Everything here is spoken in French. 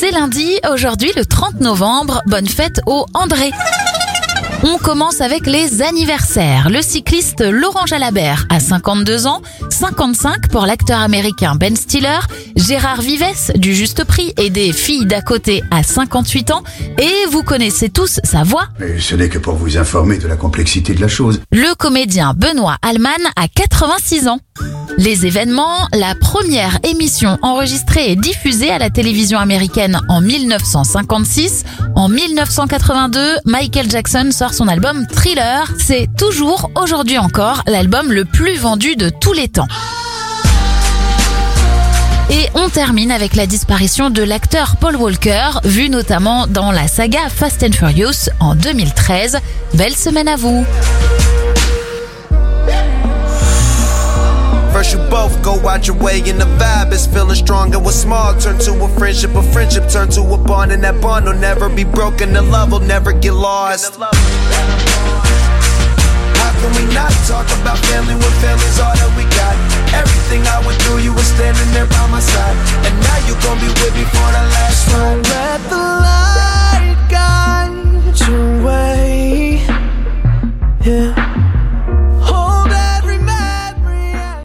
C'est lundi, aujourd'hui le 30 novembre. Bonne fête au André. On commence avec les anniversaires. Le cycliste Laurent Jalabert a 52 ans, 55 pour l'acteur américain Ben Stiller, Gérard Vives du Juste Prix et des filles d'à côté à 58 ans et vous connaissez tous sa voix. Mais ce n'est que pour vous informer de la complexité de la chose. Le comédien Benoît Alman a 86 ans. Les événements, la première émission enregistrée et diffusée à la télévision américaine en 1956. En 1982, Michael Jackson sort son album Thriller. C'est toujours aujourd'hui encore l'album le plus vendu de tous les temps. Et on termine avec la disparition de l'acteur Paul Walker, vu notamment dans la saga Fast and Furious en 2013. Belle semaine à vous out your way and the vibe is feeling strong and what's small turn to a friendship, a friendship turn to a bond and that bond will never be broken, the love will never get lost. How can we not talk about family when family's all that we got? Everything I went through, you were standing there by my side, and now you gon' be with me for the last ride. Let the light guide your way. Yeah.